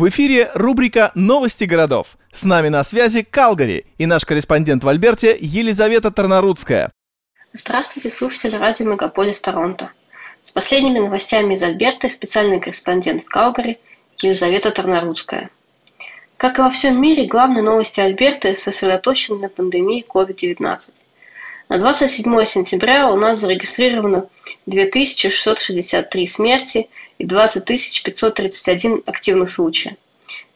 В эфире рубрика «Новости городов». С нами на связи Калгари и наш корреспондент в Альберте Елизавета Тарнарудская. Здравствуйте, слушатели радио Мегаполис Торонто. С последними новостями из Альберты специальный корреспондент в Калгари Елизавета Тарнарудская. Как и во всем мире, главные новости Альберты сосредоточены на пандемии COVID-19. На 27 сентября у нас зарегистрировано 2663 смерти и 20 531 активных случая.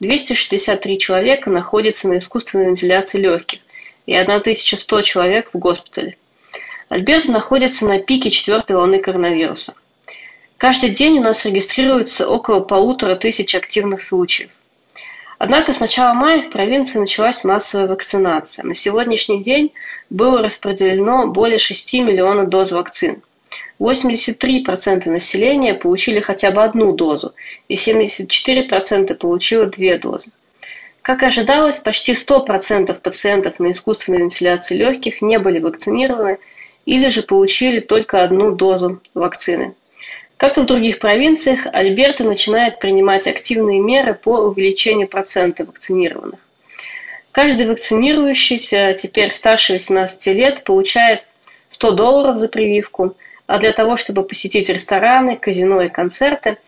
263 человека находятся на искусственной вентиляции легких и 1100 человек в госпитале. Альберта находится на пике четвертой волны коронавируса. Каждый день у нас регистрируется около полутора тысяч активных случаев. Однако с начала мая в провинции началась массовая вакцинация. На сегодняшний день было распределено более 6 миллионов доз вакцин. 83% населения получили хотя бы одну дозу, и 74% получило две дозы. Как ожидалось, почти 100% пациентов на искусственной вентиляции легких не были вакцинированы или же получили только одну дозу вакцины. Как и в других провинциях, Альберта начинает принимать активные меры по увеличению процента вакцинированных. Каждый вакцинирующийся, теперь старше 18 лет, получает 100 долларов за прививку, а для того, чтобы посетить рестораны, казино и концерты,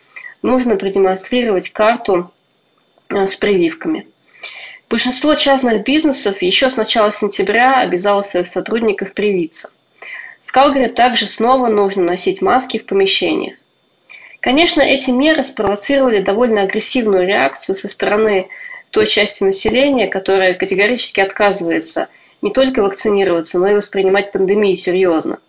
нужно продемонстрировать карту э, с прививками. Большинство частных бизнесов еще с начала сентября обязало своих сотрудников привиться. Калгари также снова нужно носить маски в помещениях. Конечно, эти меры спровоцировали довольно агрессивную реакцию со стороны той части населения, которая категорически отказывается не только вакцинироваться, но и воспринимать пандемию серьезно.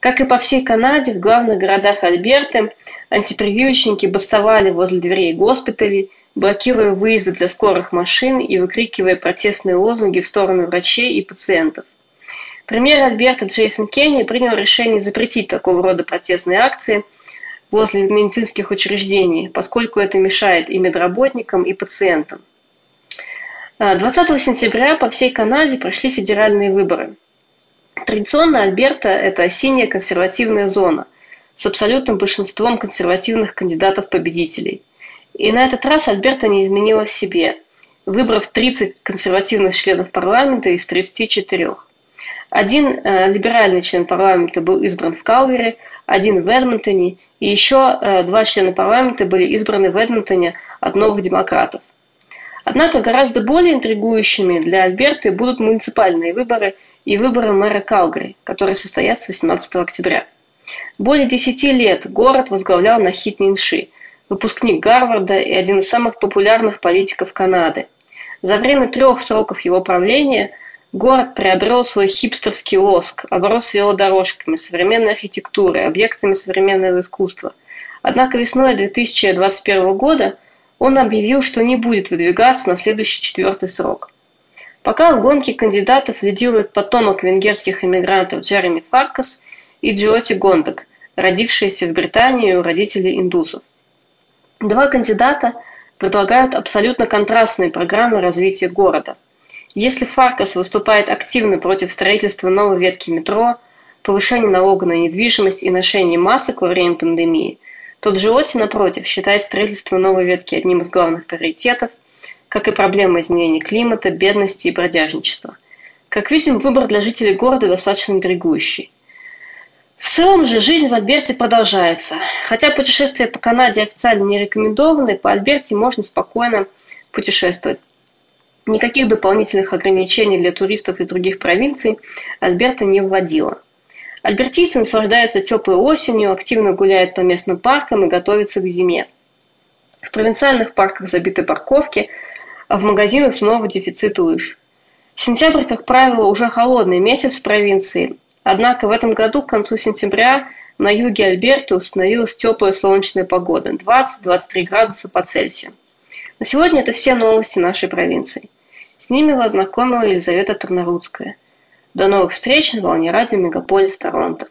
Как и по всей Канаде, в главных городах Альберты антипрививочники бастовали возле дверей госпиталей, блокируя выезды для скорых машин и выкрикивая протестные лозунги в сторону врачей и пациентов. Премьер Альберта Джейсон Кенни принял решение запретить такого рода протестные акции возле медицинских учреждений, поскольку это мешает и медработникам, и пациентам. 20 а, сентября по всей Канаде прошли федеральные выборы. Традиционно Альберта – это синяя консервативная зона с абсолютным большинством консервативных кандидатов-победителей. И на этот раз Альберта не изменила себе, выбрав 30 консервативных членов парламента из 34. Один э, либеральный член парламента был избран в Калвере, один в Эдмонтоне, и еще э, два члена парламента были избраны в Эдмонтоне от новых демократов. Однако гораздо более интригующими для Альберты будут муниципальные выборы и выборы мэра Калгари, которые состоятся 18 октября. Более 10 лет город возглавлял Нахит Нинши, выпускник Гарварда и один из самых популярных политиков Канады. За время трех сроков его правления – Город приобрел свой хипстерский лоск, оброс велодорожками, современной архитектурой, объектами современного искусства. Однако весной 2021 года он объявил, что не будет выдвигаться на следующий четвертый срок. Пока в гонке кандидатов лидирует потомок венгерских иммигрантов Джереми Фаркас и Джиоти Гондак, родившиеся в Британии у родителей индусов. Два кандидата предлагают абсолютно контрастные программы развития города – если Фаркас выступает активно против строительства новой ветки метро, повышения налога на недвижимость и ношения масок во время пандемии, то Джиоти, напротив, считает строительство новой ветки одним из главных приоритетов, как и проблема изменения климата, бедности и бродяжничества. Как видим, выбор для жителей города достаточно интригующий. В целом же жизнь в Альберте продолжается. Хотя путешествия по Канаде официально не рекомендованы, по Альберте можно спокойно путешествовать. Никаких дополнительных ограничений для туристов из других провинций Альберта не вводила. Альбертийцы наслаждаются теплой осенью, активно гуляют по местным паркам и готовятся к зиме. В провинциальных парках забиты парковки, а в магазинах снова дефицит лыж. Сентябрь, как правило, уже холодный месяц в провинции, однако в этом году к концу сентября на юге Альберты установилась теплая солнечная погода – 20-23 градуса по Цельсию. На сегодня это все новости нашей провинции. С ними вас знакомила Елизавета Тарнарудская. До новых встреч на волне радио Мегаполис Торонто.